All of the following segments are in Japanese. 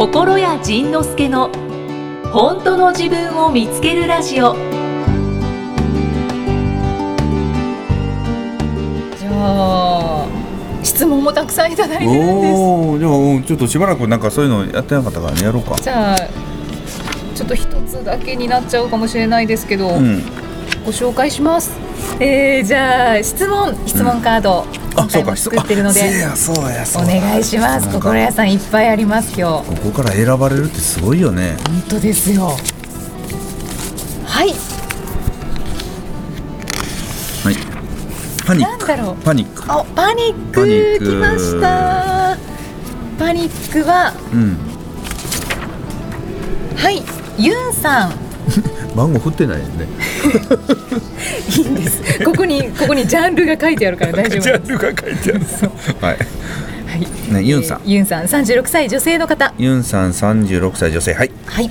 心谷仁之助の本当の自分を見つけるラジオ。じゃあ質問もたくさんいただいてるんです。おおじゃあうんちょっとしばらくなんかそういうのやってなかったからねやろうか。じゃあちょっと一つだけになっちゃうかもしれないですけど、うん。ご紹介しますえー、じゃあ質問質問カード、今回も作ってるのでやそうやそお願いします。心屋さんいっぱいあります今日。ここから選ばれるってすごいよね。本当ですよ。はい。はい。パニック。なんだろう。パニック。あパニックパニック。来ました。パニックはうん。はい。ユンさん番号振ってないよね。いいんです。ここにここにジャンルが書いてあるから大丈夫ジャンルが書いてある。はい。はい。ねユンさん。えーユンさん36歳女性の方。ユンさん36歳女性。はい。はい、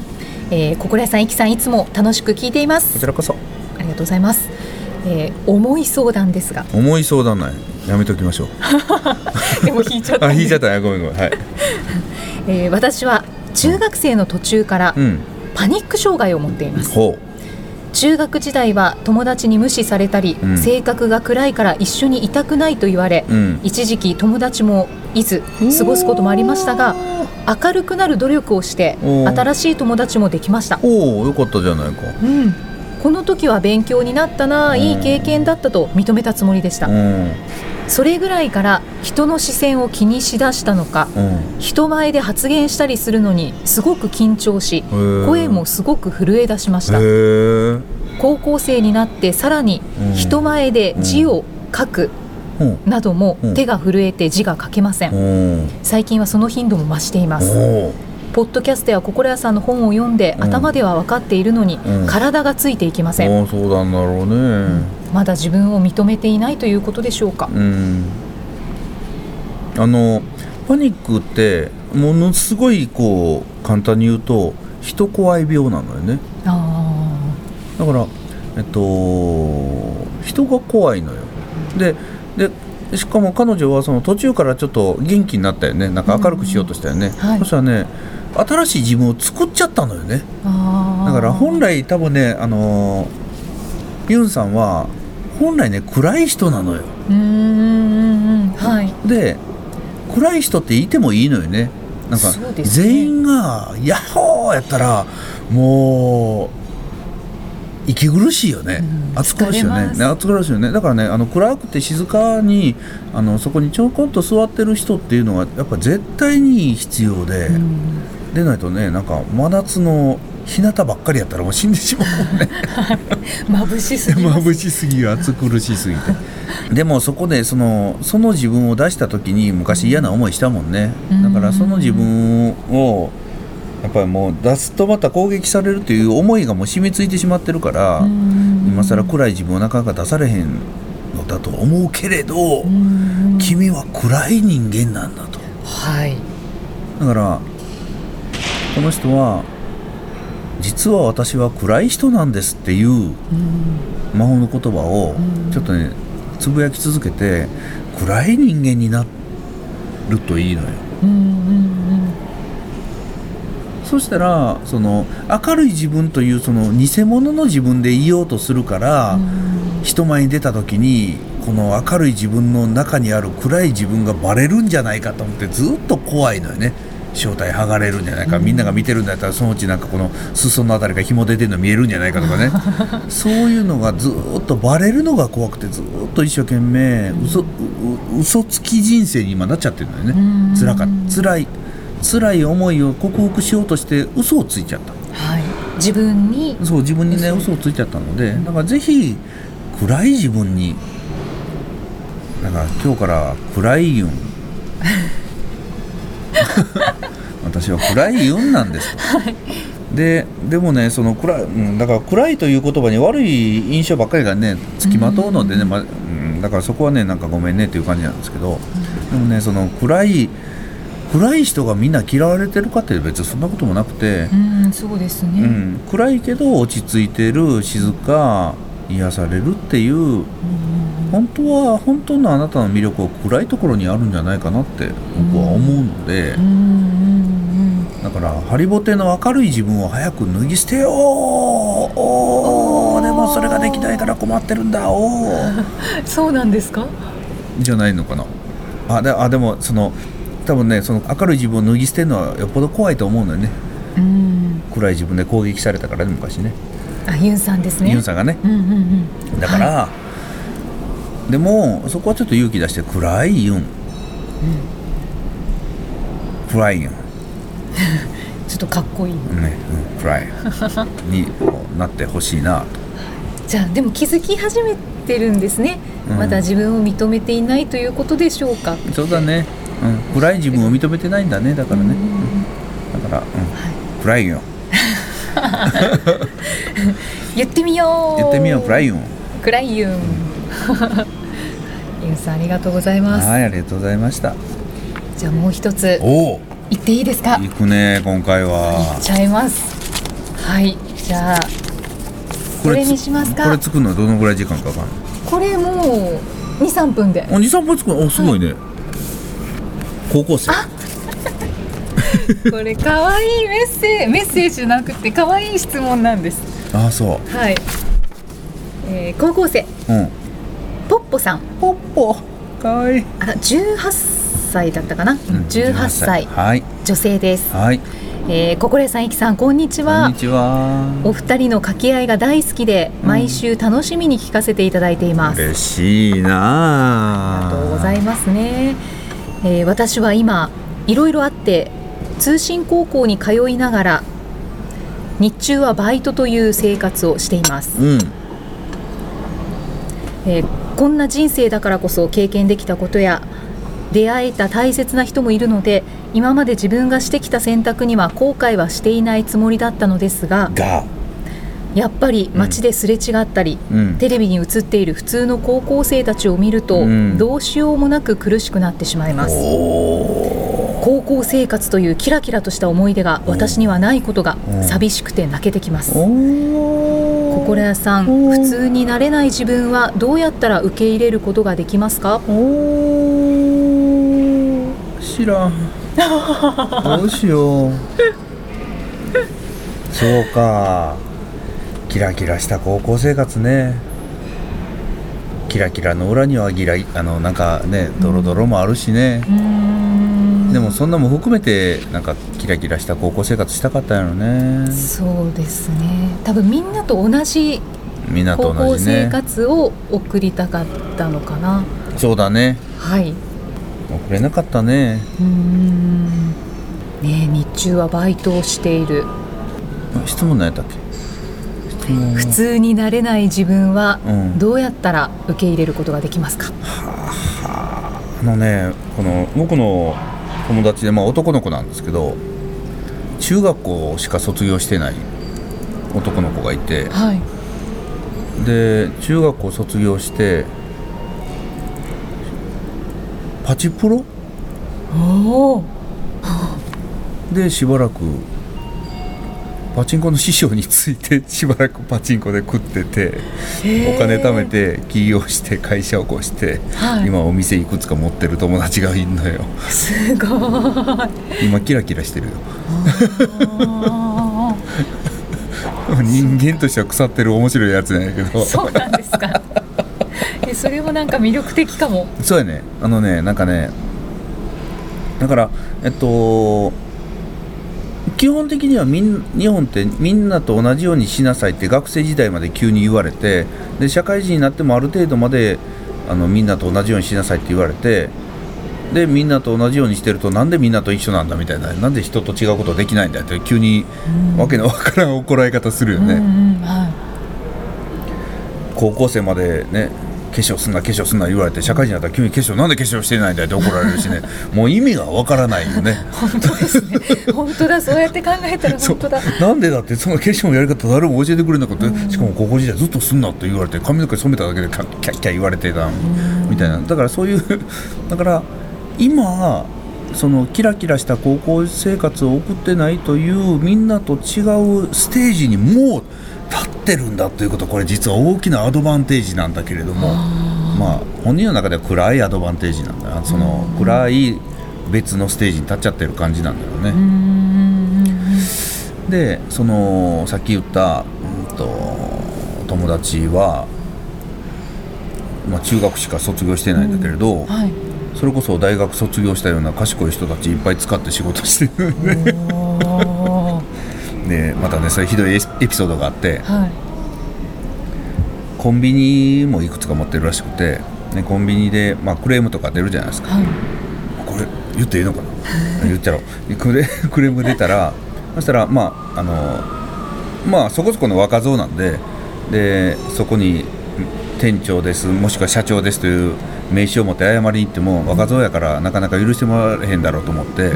えー、心屋さん、いきさんいつも楽しく聞いていまこすちらこそ。ありがとうございます、えー、重い相談ですが。思い相談ない。やめときましょう。でも引いちゃった。あ引いちゃった。ねごめんごめん。はい。えー、私は中学生の途中からうんパニック障害を持っています。ほ中学時代は友達に無視されたり、うん。性格が暗いから一緒にいたくないと言われ、ううん。一時期友達もいず過ごすこともありましたが明るくなる努力をして新しい友達もできました、おおよかったじゃないか。うん、この時は勉強になったなうんいい経験だったと認めたつもりでした。うんそれぐらいから人の視線を気にしだしたのかうん。人前で発言したりするのにすごく緊張し声もすごく震え出しました。高校生になってさらにうん。人前で字を書くうん。などもうん。手が震えて字が書けません。お最近はその頻度も増しています。おポッドキャストや心屋さんの本を読んでうん。頭では分かっているのにうん。体がついていきません。おそうなんだろうね。まだ自分を認めていないということでしょうか。うん。あのパニックってものすごいこう簡単に言うと人怖い病なのよね。あだからえっと人が怖いのよ。ででしかも彼女はその途中からちょっと元気になったよね。なんか明るくしようとしたよね、はい。そしたらね新しい自分を作っちゃったのよね。だから本来多分ねあのユンさんは本来ね暗い人なのよ。うーんはい。で暗い人っていてもいいのよね。なんか全員が「ヤッホー!」やったらもう息苦しいよね、うん。暑苦しいよね。ね暑苦しいよね。だからねあの暗くて静かにあのそこにちょこんと座ってる人っていうのはやっぱ絶対に必要で、うんでないとねなんか真夏の日向ばっかりやったらもう死んでしまうもんね。眩しすぎ眩しすぎ暑苦しすぎて。でもそこでそのその自分を出した時に昔嫌な思いしたもんね。だからその自分をやっぱりもう出すとまた攻撃されるという思いがもう染みついてしまってるから今更暗い自分をなかなか出されへんのだと思うけれどうん。君は暗い人間なんだと。はい。だからこの人は実は私は暗い人なんですっていううん魔法の言葉をうん。ちょっとねつぶやき続けて暗い人間になるといいのよ。うんうん。そしたらその明るい自分というその偽物の自分でいようとするから、うん。人前に出た時にこの明るい自分の中にある暗い自分がバレるんじゃないかと思ってずっと怖いのよね正体剥がれるんじゃないか、みんなが見てるんだったらそのうちなんかこの裾のあたりが紐出てるの見えるんじゃないかとかね。そういうのがずっとバレるのが怖くてずっと一生懸命嘘うう嘘つき人生に今なっちゃってるのよね。うん。辛か辛い辛い思いを克服しようとして嘘をついちゃった。はい。自分に。そう自分にね嘘。をついちゃったのでだからぜひ暗い自分にだから今日から暗いユン 私は暗いユンなんですと、ででもねその暗い、うん、だから暗いという言葉に悪い印象ばっかりがねつきまとうのでね、まうん、だからそこはねなんかごめんねっていう感じなんですけど、でもねその暗い暗い人がみんな嫌われてるかって別にそんなこともなくて、うんそうですね、うん、暗いけど落ち着いてる静か癒されるっていう本当は本当のあなたの魅力は暗いところにあるんじゃないかなって僕は思うのでだだからハリボテの明るい自分を早く脱ぎ捨てよう。おー。でもそれができないから困ってるんだ。おー。そうなんですか？じゃないのかな。あであでもその多分ねその明るい自分を脱ぎ捨てるのはよっぽど怖いと思うのよね。うん。暗い自分で攻撃されたからね昔ね。あユンさんですね。ユンさんがね。うんうんうん。だから、でもそこはちょっと勇気出して暗いユン、暗いユン ちょっとかっこいいね、うん、暗い。になってほしいな。とじゃあでも気づき始めてるんですね、うん。まだ自分を認めていないということでしょうか。そうだね、うん、暗い自分を認めてないんだね。だからね、うん。だから、うん。暗いよ。言ってみよう。言ってみよう。暗いよ。暗いユンユンさんありがとうございます。はいありがとうございました。じゃあもう一つおお。言っていいですか？行くね今回言はっちゃいます。はいじゃあこれにしますか？これ作るのはどのぐらい時間かかるの？これもう23分で。あ23分作るおすごいね、高校生。これ可愛いメッセメッセージじゃなくて可愛い質問なんです。ああそはい、えー高校生。ううん。ポッポさん。ポッポ。かわい。い、あ18歳だったかな、18歳。はい。女性です、はい。えー、ココレさんいきさんこんにちは。こんにちは。お二人の掛け合いが大好きで毎週楽しみに聞かせていただいています、嬉しいなありがとうございますね、えー私は今いろいろあって通信高校に通いながら日中はバイトという生活をしています、うん。えーこんな人生だからこそ経験できたことや出会えた大切な人もいるので今まで自分がしてきた選択には後悔はしていないつもりだったのですががやっぱり街ですれ違ったり、うん。テレビに映っている普通の高校生たちを見ると、うん。どうしようもなく苦しくなってしまいます。お高校生活というキラキラとした思い出が私にはないことがうん。寂しくて泣けてきます心屋さんうん普通になれない自分はどうやったら受け入れることができますか？おー。知らん。どうしよう。そうかキラキラした高校生活ね。キラキラの裏にはギラあのなんかねドロドロもあるしね、うーんでもそんなも含めてなんかキラキラした高校生活したかったんやろね。そうですね。多分みんなと同じみんなと高校生活を送りたかったのかな。そうだね。はい。送れなかったね。うーん。ねえ日中はバイトをしている。質問何やったっけ？普通になれない自分はうん。どうやったら受け入れることができますか、あのねこの僕の友達で、まあ、男の子なんですけど中学校しか卒業してない男の子がいてはい。で中学校卒業してパチプロ？でしばらくパチンコの師匠についてしばらくパチンコで食っててお金貯めて起業して会社を起こして、はい。今お店いくつか持ってる友達がいんのよ。すごい。今キラキラしてるよ。あ人間としては腐ってる面白いやつなんやけど。ーそうなんですか。えそれもなんか魅力的かも。そうやね。あのねなんかねだからえっと基本的にはみん日本ってみんなと同じようにしなさいって学生時代まで急に言われてで社会人になってもある程度まであのみんなと同じようにしなさいって言われてでみんなと同じようにしてるとなんでみんなと一緒なんだみたいななんで人と違うことできないんだって急にわけのわからん怒られ方するよね、うんうんはい。高校生までね化粧すんな化粧すんな言われて社会人になったら急に化粧なんで化粧してないんだよって怒られるしね。もう意味がわからないよね。本当ですね。本当だ。そうやって考えたら本当だ。なんでだってその化粧のやり方誰も教えてくれなくて、しかも高校時代ずっとすんなって言われて髪の毛染めただけでキャッキャッキャ言われてたみたいな。だからそういう だから今そのキラキラした高校生活を送ってないというみんなと違うステージにもう立ってるんだということこれ実は大きなアドバンテージなんだけれどもまあ本人の中では暗いアドバンテージなんだな。その暗い別のステージに立っちゃってる感じなんだろうね。でそのさっき言った、うん、と友達は、まあ、中学しか卒業してないんだけれど、はい。それこそ大学卒業したような賢い人たちいっぱい使って仕事してるね。おーでまたねそれひどいエエピソードがあってはい。コンビニもいくつか持ってるらしくて、ね、コンビニで、まあ、クレームとか出るじゃないですか。はい。これ言っていいのかな？言っちゃろう。クレクレーム出たらそしたらまああのまあそこそこの若造なんででそこに店長ですもしくは社長ですという名刺を持って謝りに行っても若造やからなかなか許してもらえへんだろうと思って、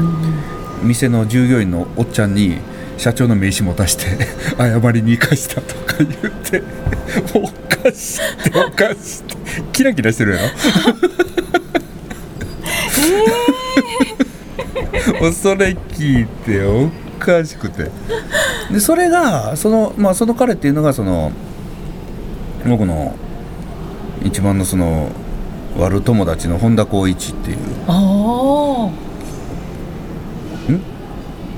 店の従業員のおっちゃんに社長の名刺持たして 謝りに行かしたとか言って もうおかしいっておかしいって。キラキラしてるやろ？もうそれ聞いておかしくて。でそれがその,、まあ、その彼っていうのがその僕の一番のその悪友達の本田光一っていう。あ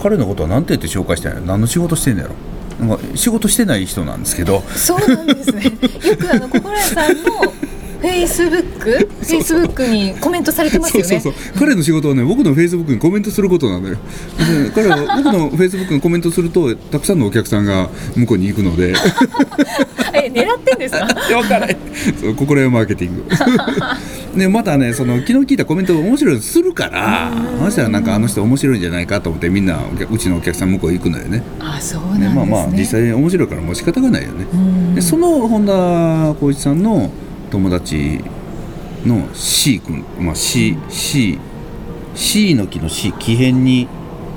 彼のことは何て言って紹介してんやろ？何の仕事してんのやろ？なんか仕事してない人なんですけど。そうなんですね。よくあの小倉さんのフェイスブックフェイスブックにコメントされてますよね。そうそうそう。彼の仕事はね僕のフェイスブックにコメントすることなのよ。で彼は 僕のフェイスブックにコメントするとたくさんのお客さんが向こうに行くので。え狙ってんですか？分からない。心得マーケティング。でまたねその昨日聞いたコメントが面白いのするからそしたらなんかあの人面白いんじゃないかと思ってみんなうちのお客さん向こう行くのよね。あそうなんですね。でまあまあ実際面白いからもう仕方がないよね。うん。でその本田光一さんの友達の C 君、まあ、C, C, C の木の C 木偏に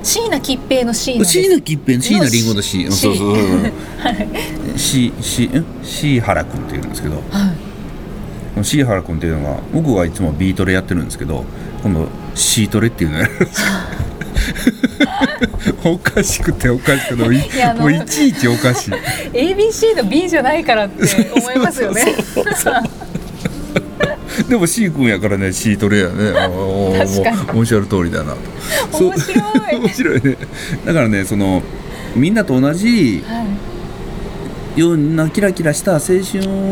椎名桔平の椎の木っぺん C のリンゴの C の C そうそうそう。C, C, ん C 原君っていうんですけど。はい。C 原君っていうのが僕はいつも B トレやってるんですけど今度 C トレっていうのやる。おかしくておかしくてもういちいちおかしい。ABC の B じゃないからって思いますよね でも C 君やからね C トレやね。おっしゃる通りだな。とそう。面白い 面白いね。だからねそのみんなと同じはい。ようなキラキラした青春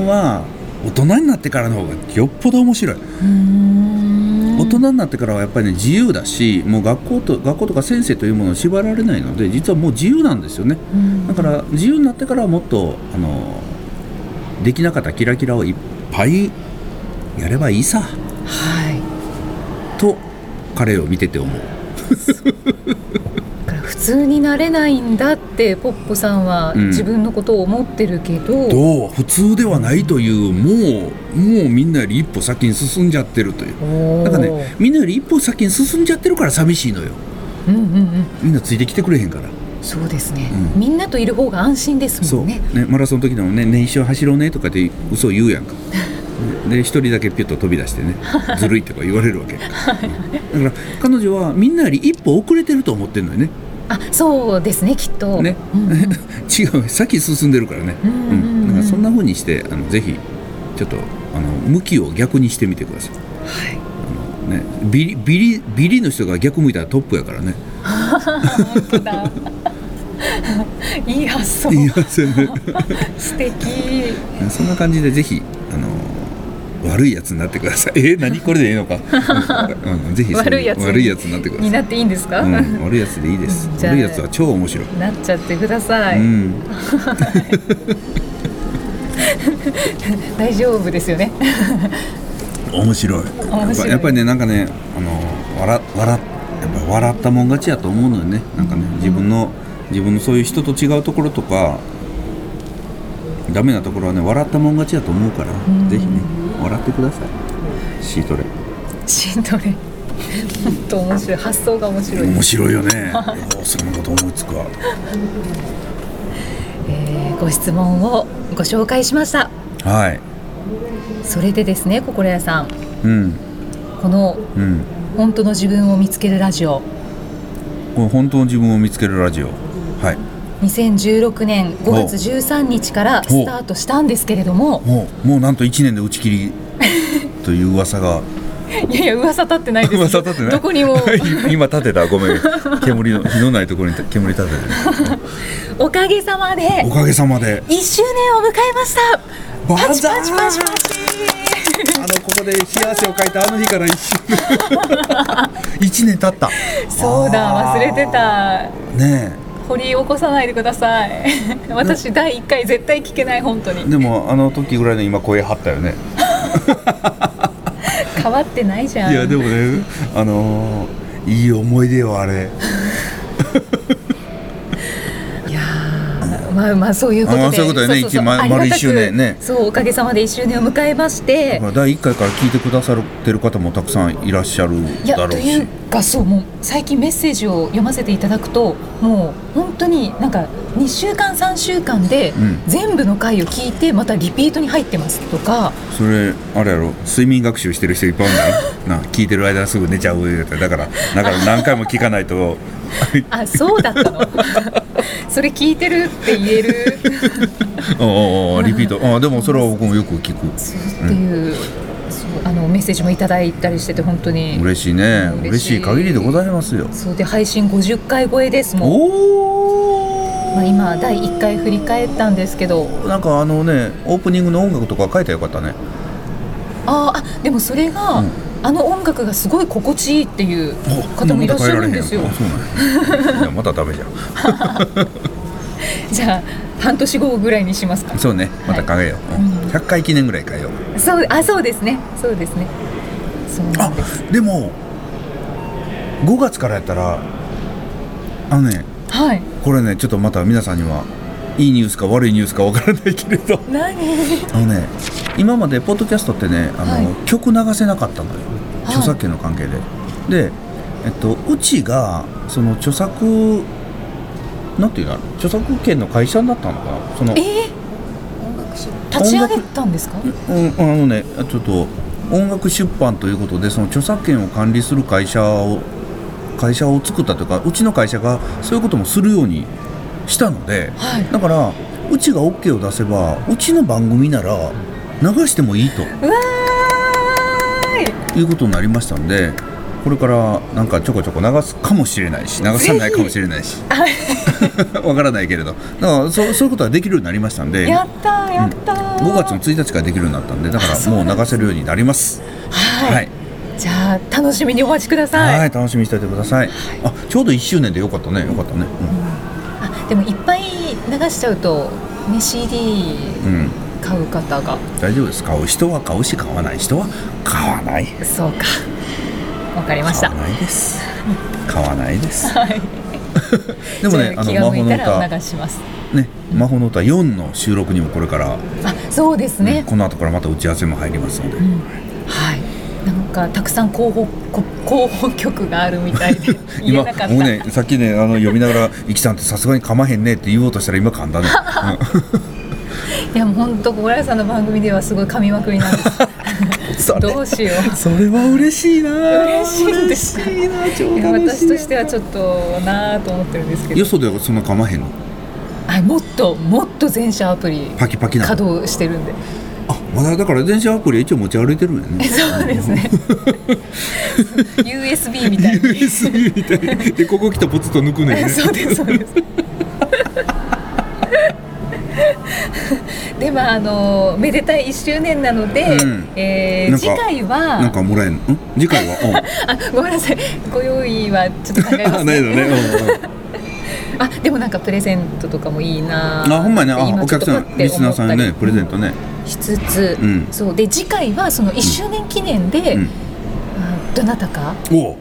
は大人になってからの方がよっぽど面白い、大人になってからはやっぱりね自由だしもう学校と学校とか先生というものを縛られないので実はもう自由なんですよね。うん。だから自由になってからはもっとあのできなかったキラキラをいっぱいやればいいさ。はい。と彼を見てて思う。だから普通になれないんだってポッポさんはうん。自分のことを思ってるけど、どう普通ではないというもうもうみんなより一歩先に進んじゃってるという。だからねみんなより一歩先に進んじゃってるから寂しいのよ。うんうんうん。みんなついてきてくれへんからそうですね、うん。みんなといる方が安心ですもんね。ねマラソンの時でもね「ね一緒走ろうね」とかって嘘を言うやんか。で一人だけピュッと飛び出してねずるいとか言われるわけ。だから彼女はみんなより一歩遅れてると思ってるのよね。あそうですねきっと。ね、うんうん。違う先進んでるからね、うんうそんな風にしてあのぜひちょっとあの向きを逆にしてみてください。はい。あのね、ビリビリビリの人が逆向いたらトップやからね。本当だ いい発想。言いませんね 素敵。そんな感じでぜひあの悪いやつになってください。えー、何これでいいのか、うん、ぜひ悪いやつ悪いやつになってください。になっていいんですか、うん、悪いやつでいいです。悪いやつは超面白い、なっちゃってください、うん。大丈夫ですよね。面白い。面白い。やっぱりねなんかねあの笑笑やっぱ笑ったもん勝ちやと思うのよね。なんかね自分の自分のそういう人と違うところとかダメなところはね笑ったもん勝ちやと思うから、ん。ぜひね笑ってください。シートレシントレ本当面白い発想が面白い。面白いよね。そんなこと思いつくわ。えーご質問をご紹介しました。はい。それでですね心屋さん。うん。このうん。本当の自分を見つけるラジオ。この本当の自分を見つけるラジオはい。2016年5月13日からスタートしたんですけれども。もう。もうなんと1年で打ち切り。という噂が。いやいや噂立ってないです噂立ってない。どこにも。今立てた。ごめん。煙の火のないところに煙立てておかげさまで。おかげさまで。1周年を迎えました。バパチパチパチパチ。あのここで幸せを書いたあの日から一年。経った。そうだ忘れてた。ね掘り起こさないでください。私第1回絶対聞けない本当に。えでもあの時ぐらいの今声張ったよね。変わってないじゃん。いやでもねあのーいい思い出よあれ まあまあそういうことで。そういうことねそう丸一周年ね。そうおかげさまで1周年を迎えまして第1回から聞いてくださってる方もたくさんいらっしゃるいやだろうし。というかそうもう最近メッセージを読ませていただくともう本当になんか2週間3週間でうん。全部の回を聞いてまたリピートに入ってますとか、それあれやろ睡眠学習してる人いっぱいいるんだよな聞いてる間すぐ寝ちゃうって。だからだから何回も聞かないと。あそうだったの？それ聞いてるって言える。おうおうおうリピート。あでもそれは僕もよく聞く。そうっていう,、そうあのメッセージもいただいたりしてて本当に。嬉しいね。嬉しい。嬉しい限りでございますよ。そうで配信50回超えですもん、おまあ、今第1回振り返ったんですけど。おなんかあのねオープニングの音楽とか書いたらよかったね。あーあでもそれが、うんあの音楽がすごい心地いいっていう方もいらっしゃるんですよ。あそうなんや。いやまたダメじゃん。じゃあ半年後ぐらいにしますか。そうねまた考えよう、うん。うん。100回記念ぐらい変えよう。そうあそうですね。そうですね。そうです。でも5月からやったらあのねはい。これねちょっとまた皆さんにはいいニュースか悪いニュースかわからないけれど。何？あのね今までポッドキャストってねあの、はい。曲流せなかったのよ。はい。著作権の関係で、で、えっと、うちがその著作なんていうの？著作権の会社になったのかな？そのえー、立ち上げたんですか？うん、あのねちょっと音楽出版ということでその著作権を管理する会社を会社を作ったというかうちの会社がそういうこともするようにしたのではい。だからうちが OK を出せばうちの番組なら流してもいいと。うわーい。いうことになりましたんでこれからなんかちょこちょこ流すかもしれないし流さないかもしれないし。わからないけれど。だからそうそういうことができるようになりましたんでやったーやったー、5月の1日からできるようになったんでだかあらもう流せるようになります。はい、はい。じゃあ楽しみにお待ちください、はい、楽しみにしておいてください。あ、ちょうど1周年でよかったね、よかったね。あでもいっぱい流しちゃうとね CD うん、うん、買う方が。大丈夫です。買う。人は買うし、買わない。人は買わない。そうか。わかりました。買わないです。買わないです。はい。でもね、あの魔法の歌、ら流します。ね、魔法の歌4の収録にもこれから、あそうですね、この後からまた打ち合わせも入りますので。うん。はい。なんかたくさん候補こ候補曲があるみたいで 言今えなかった、僕ねさっきねあの読みながら「いきさんってさすがに噛まへんね」って言おうとしたら今噛んだね、いやもう本当小倉さんの番組ではすごい噛みまくりなんです。どうしよう。それは嬉しいな。嬉しいんです。嬉し私としてはちょっとなぁと思ってるんですけど。よそではそんな噛まへんの？はいもっともっと全社アプリパキパキなの？稼働してるんで。あまだだから電車アプリは一応持ち歩いてるんやね。そうですね。USB みたいに。USB みたいに。でここ来たらポツッと抜くね。そうですそうです でまああのめでたい1周年なので、うん。えー次回はなんかもらえんの？ん？次回は？あごめんなさい。ご用意はちょっと考えますうんないのね、あでもなんかプレゼントとかもいいなあほんまやねお客さんリスナーさんにねプレゼントね。しつつ、うん。そう。で次回はその1周年記念で、うん。あどなたか？お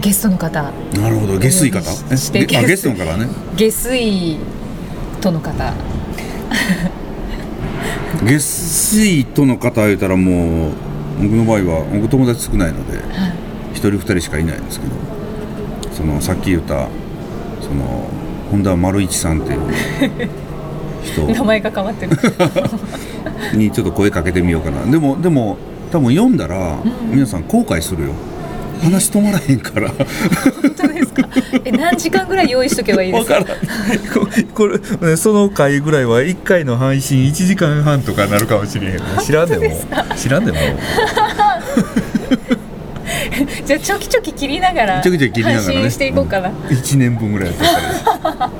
ゲストの方。なるほど。下水方？えしてゲストの方ね。下水との方下水との方言うたらもう僕の場合は僕友達少ないので一人二人しかいないんですけどそのさっき言ったその本田丸一さんっていう人 名前が変わってる。にちょっと声かけてみようかな。でもでも多分読んだら、ん。皆さん後悔するよ話止まらへんから。本当ですか？え何時間ぐらい用意しとけばいいです？かここれねその回ぐらいは1回の配信1時間半とかなるかもしれへん。知らんでも。知らんでも。じゃあちょきちょき切りながらちょきちょき切りながらね。発信していこうかな、1年分ぐらいやってた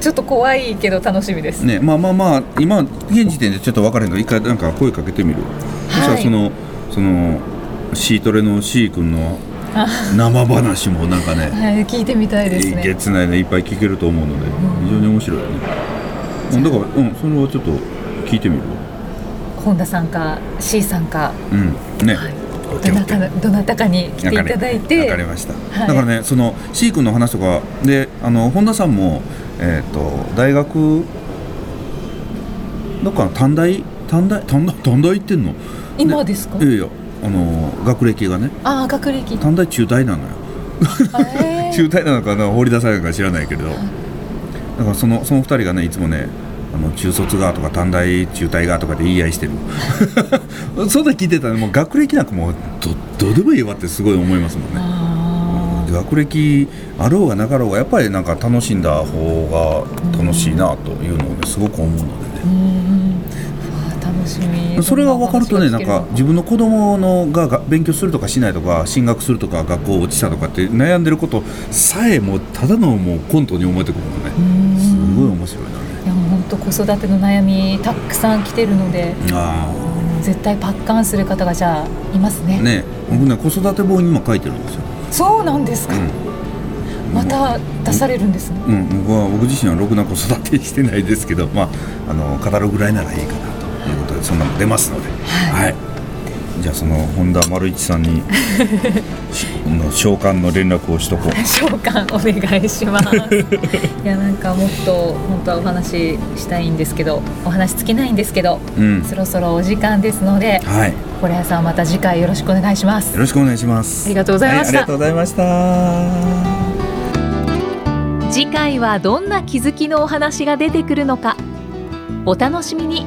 ちょっと怖いけど楽しみです、ねまあまあまあ今現時点でちょっと分からへんけど一回なんか声かけてみる、そしたらそのそのシートレの C 君の生話もなんかね はい、聞いてみたいですね。つないねいっぱい聞けると思うので非常に面白いよね、うんだからうんそれはちょっと聞いてみるわ。本田さんか C さんか。うんね、はい。どなたどなたかに来ていただいて。わかりました、はいだからねその C 君の話とかであの本田さんも、えー、と大学どっかの短大？短大？短大？短大行ってんの？今ですか？いやいやあの学歴がね。ああ学歴。短大中大なのよ。えー。中大なのかな放り出されるのか知らないけれど。だからそのその二人がねいつもねあの中卒がとか短大中大がとかで言い合いしてる。そんな聞いてたらもう学歴なんかもうどどうでもいいわってすごい思いますもんね。あ学歴あろうがなかろうがやっぱりなんか楽しんだ方が楽しいなというのをねすごく思うのでねそれが分かるとねなんか自分の子供のがが勉強するとかしないとか進学するとか学校落ちたとかって悩んでることさえもうただのもうコントに思えてくるのね。すごい面白いな。ねいやもう本当子育ての悩みたくさん来てるのであうん。絶対パッカンする方がじゃあいますね。あね僕ね子育て本今書いてるんですよ、そうなんですか、うん。また出されるんですね、うん、僕は僕自身はろくな子育てしてないですけど、まあ、あの語るぐらいならいいかなそんなの出ますので、はい。じゃあその本田丸一さんにし の召喚の連絡をしとこう。召喚お願いします。いやなんかもっと本当はお話ししたいんですけどお話尽きないんですけど、うん。そろそろお時間ですのではい。よ堀谷さんまた次回よろしくお願いします。ろしくお願いします。ありがとうございました。はありがとうございました。次回はどんな気づきのお話が出てくるのかお楽しみに